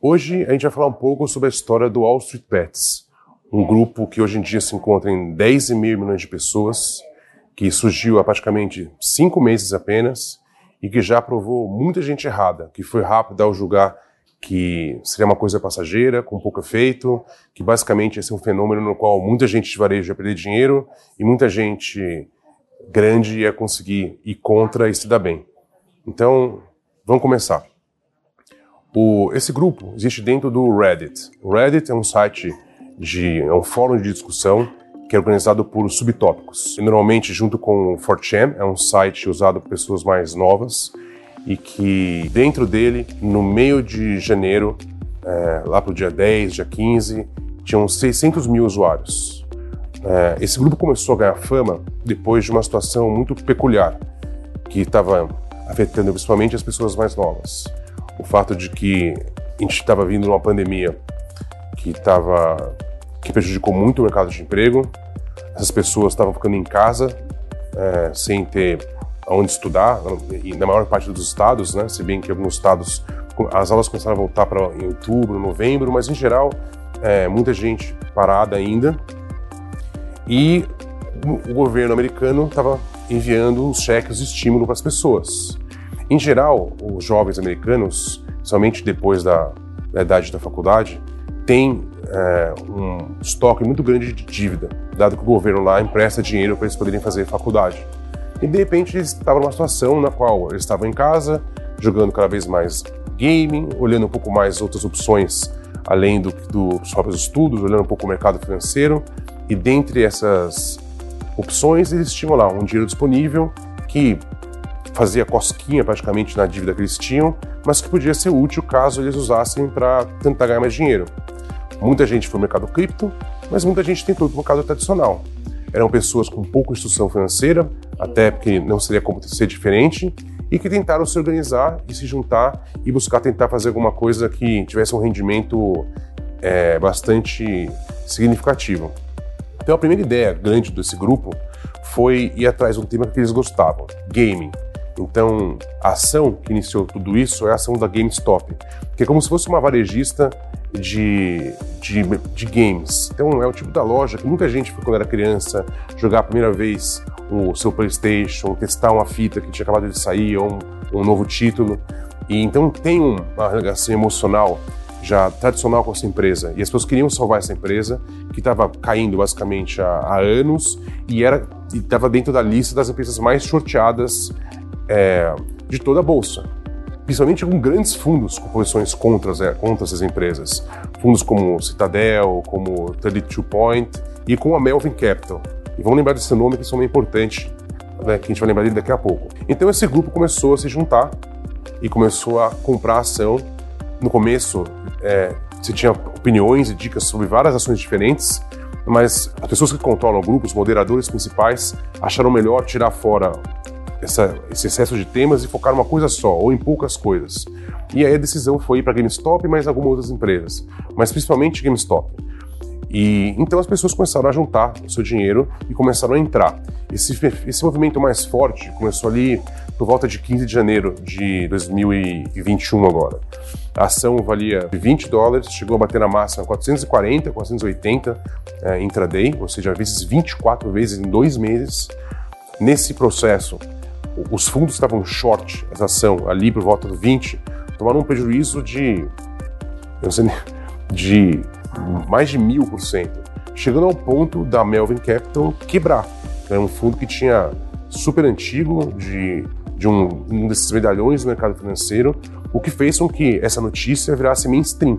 Hoje a gente vai falar um pouco sobre a história do Wall Street Bets, um grupo que hoje em dia se encontra em 10,5 milhões de pessoas, que surgiu há praticamente cinco meses apenas e que já provou muita gente errada, que foi rápido ao julgar que seria uma coisa passageira, com pouco efeito, que basicamente esse é um fenômeno no qual muita gente de varejo ia perder dinheiro e muita gente grande ia conseguir ir contra e se dar bem. Então, vamos começar. O, esse grupo existe dentro do Reddit. O Reddit é um site de é um fórum de discussão que é organizado por subtópicos. E normalmente junto com o 4chan, é um site usado por pessoas mais novas e que dentro dele, no meio de janeiro, é, lá para o dia 10, dia 15, tinham 600 mil usuários. É, esse grupo começou a ganhar fama depois de uma situação muito peculiar que estava afetando principalmente as pessoas mais novas o fato de que a gente estava vindo numa pandemia que estava que prejudicou muito o mercado de emprego. Essas pessoas estavam ficando em casa é, sem ter onde estudar, e na maior parte dos estados, né? Se bem que alguns estados as aulas começaram a voltar para em outubro, novembro, mas em geral é, muita gente parada ainda. E o governo americano estava enviando os cheques de estímulo para as pessoas. Em geral, os jovens americanos, somente depois da, da idade da faculdade, têm é, um estoque muito grande de dívida, dado que o governo lá empresta dinheiro para eles poderem fazer faculdade. E de repente eles estavam numa situação na qual eles estavam em casa, jogando cada vez mais gaming, olhando um pouco mais outras opções além do, do, dos próprios estudos, olhando um pouco o mercado financeiro. E dentre essas opções, eles tinham lá um dinheiro disponível que fazia cosquinha praticamente na dívida que eles tinham, mas que podia ser útil caso eles usassem para tentar ganhar mais dinheiro. Muita gente foi no mercado cripto, mas muita gente tentou ir para o mercado tradicional. Eram pessoas com pouca instrução financeira, até porque não seria como ser diferente, e que tentaram se organizar e se juntar e buscar tentar fazer alguma coisa que tivesse um rendimento é, bastante significativo. Então a primeira ideia grande desse grupo foi ir atrás de um tema que eles gostavam, gaming. Então, a ação que iniciou tudo isso é a ação da GameStop, que é como se fosse uma varejista de, de, de, games. Então, é o tipo da loja que muita gente foi quando era criança jogar a primeira vez o seu PlayStation, testar uma fita que tinha acabado de sair ou um, um novo título. E então tem uma relação emocional já tradicional com essa empresa. E as pessoas queriam salvar essa empresa, que estava caindo basicamente há, há anos e era estava dentro da lista das empresas mais sorteadas é, de toda a bolsa, principalmente com grandes fundos com posições contra, é, contra essas empresas, fundos como Citadel, como 32 Point e com a Melvin Capital. E vamos lembrar desse nome que isso é importante, né, que a gente vai lembrar dele daqui a pouco. Então esse grupo começou a se juntar e começou a comprar ação. No começo, é, você tinha opiniões e dicas sobre várias ações diferentes, mas as pessoas que controlam o grupo, os moderadores principais, acharam melhor tirar fora essa, esse excesso de temas e focar numa coisa só, ou em poucas coisas. E aí a decisão foi para GameStop e mais algumas outras empresas, mas principalmente GameStop. E então as pessoas começaram a juntar o seu dinheiro e começaram a entrar. Esse, esse movimento mais forte começou ali por volta de 15 de janeiro de 2021 agora. A ação valia 20 dólares, chegou a bater na máxima 440, 480 é, intraday, ou seja, vezes 24 vezes em dois meses. Nesse processo, os fundos estavam short essa ação ali por volta do 20, tomaram um prejuízo de, eu sei, de mais de mil por cento, chegando ao ponto da Melvin Capital quebrar. Era um fundo que tinha super antigo, de, de um, um desses medalhões do mercado financeiro, o que fez com que essa notícia virasse mainstream.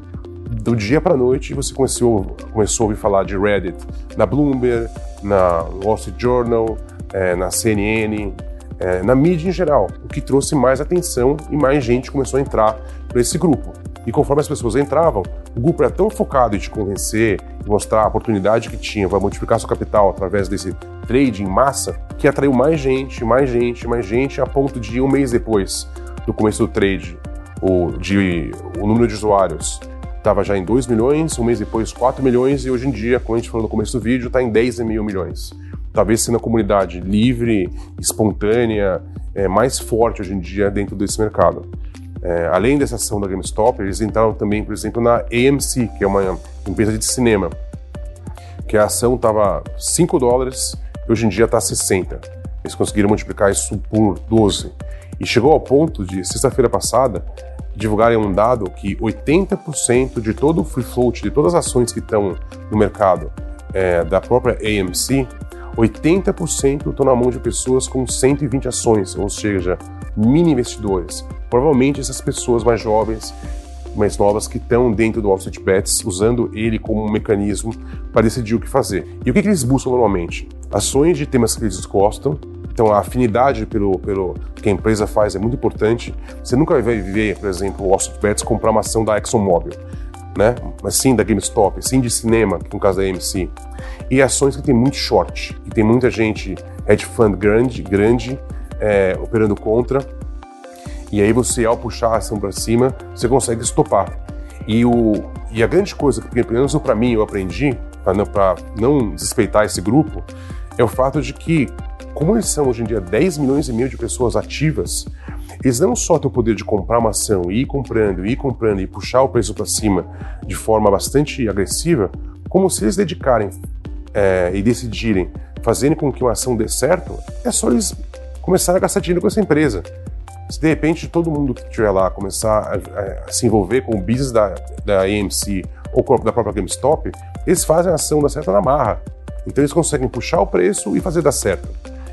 Do dia para noite, você começou, começou a ouvir falar de Reddit na Bloomberg, na Wall Street Journal, é, na CNN, é, na mídia em geral, o que trouxe mais atenção e mais gente começou a entrar para esse grupo. E conforme as pessoas entravam, o grupo era tão focado em te convencer e mostrar a oportunidade que tinha para multiplicar seu capital através desse trade em massa, que atraiu mais gente, mais gente, mais gente, a ponto de um mês depois do começo do trade, o, de, o número de usuários estava já em 2 milhões, um mês depois 4 milhões e hoje em dia, como a gente falou no começo do vídeo, está em 10 mil milhões talvez sendo a comunidade livre, espontânea, é, mais forte hoje em dia dentro desse mercado. É, além dessa ação da GameStop, eles entraram também, por exemplo, na AMC, que é uma empresa de cinema, que a ação estava 5 dólares e hoje em dia está 60. Eles conseguiram multiplicar isso por 12. E chegou ao ponto de, sexta-feira passada, divulgarem um dado que 80% de todo o free float, de todas as ações que estão no mercado é, da própria AMC, 80% estão na mão de pessoas com 120 ações, ou seja, mini investidores. Provavelmente essas pessoas mais jovens, mais novas, que estão dentro do Street Bets, usando ele como um mecanismo para decidir o que fazer. E o que, que eles buscam normalmente? Ações de temas que eles gostam, então a afinidade pelo, pelo que a empresa faz é muito importante. Você nunca vai ver, por exemplo, o Street Bets comprar uma ação da ExxonMobil, né? Mas sim da GameStop, sim de cinema, no caso da AMC. E ações que tem muito short, que tem muita gente hedge fund grande, grande é, operando contra. E aí você, ao puxar a ação para cima, você consegue estopar. E, o, e a grande coisa, que pelo menos para mim eu aprendi, para não, não desrespeitar esse grupo, é o fato de que, como eles são hoje em dia 10 milhões e meio de pessoas ativas, eles não só têm o poder de comprar uma ação e ir comprando, ir comprando e puxar o preço para cima de forma bastante agressiva, como se eles dedicarem é, e decidirem fazendo com que uma ação dê certo, é só eles começarem a gastar dinheiro com essa empresa. Se de repente todo mundo que estiver lá começar a, a, se envolver com o business da, da AMC ou da própria GameStop, eles fazem a ação dar certo na marra. Então eles conseguem puxar o preço e fazer dar certo.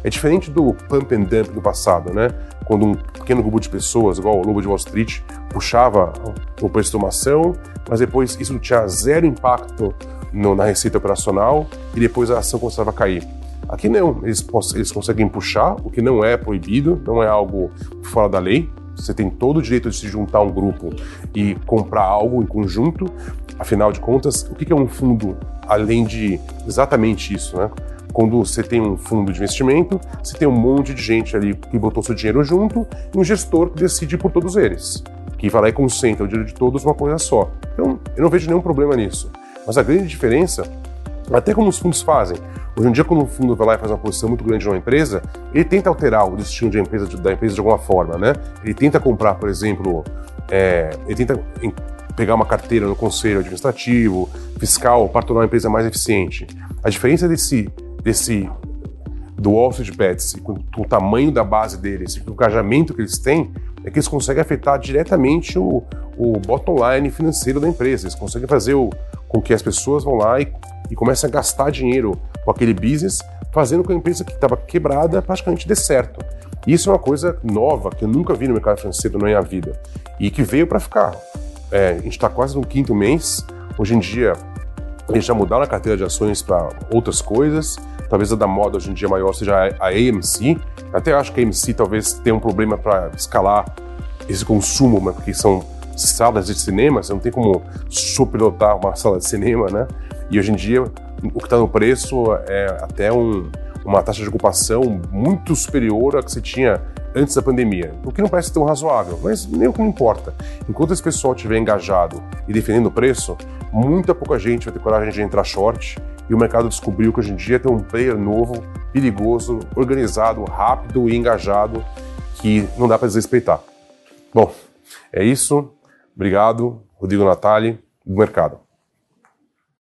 É diferente do pump and dump do passado, né? Quando um pequeno grupo de pessoas, igual o Lobo de Wall Street, puxava o preço de uma ação, mas depois isso tinha zero impacto no, na receita operacional e depois a ação começava a cair. Aqui não, eles, eles conseguem puxar, o que não é proibido, não é algo fora da lei. Você tem todo o direito de se juntar a um grupo e comprar algo em conjunto. Afinal de contas, o que é um fundo além de exatamente isso, né? Quando você tem um fundo de investimento, você tem um monte de gente ali que botou seu dinheiro junto e um gestor que decide por todos eles, que vai lá e concentra o dinheiro de todos numa coisa só. Então, eu não vejo nenhum problema nisso. Mas a grande diferença, até como os fundos fazem, hoje em dia quando um fundo vai lá e faz uma posição muito grande numa empresa, ele tenta alterar o destino de empresa, da empresa de alguma forma, né? Ele tenta comprar, por exemplo, é, ele tenta pegar uma carteira no conselho administrativo, fiscal, para tornar a empresa mais eficiente. A diferença desse desse do Wall Street Bets, com, com o tamanho da base deles, com o engajamento que eles têm, é que eles conseguem afetar diretamente o, o bottom line financeiro da empresa. Eles conseguem fazer o, com que as pessoas vão lá e, e comecem a gastar dinheiro com aquele business, fazendo com que a empresa que estava quebrada praticamente dê certo. Isso é uma coisa nova que eu nunca vi no mercado financeiro na minha vida e que veio para ficar. É, a gente está quase no quinto mês. Hoje em dia, eles já mudaram a carteira de ações para outras coisas. Talvez a da moda hoje em dia maior seja a AMC. Até acho que a AMC talvez tenha um problema para escalar esse consumo, né? porque são salas de cinema, você não tem como superlotar uma sala de cinema, né? E hoje em dia o que está no preço é até um, uma taxa de ocupação muito superior à que você tinha antes da pandemia, o que não parece tão razoável, mas nem o que importa. Enquanto esse pessoal estiver engajado e defendendo o preço, muita pouca gente vai ter coragem de entrar short e o mercado descobriu que hoje em dia tem um player novo, perigoso, organizado, rápido e engajado que não dá para desrespeitar. Bom, é isso. Obrigado, Rodrigo Natali, do mercado.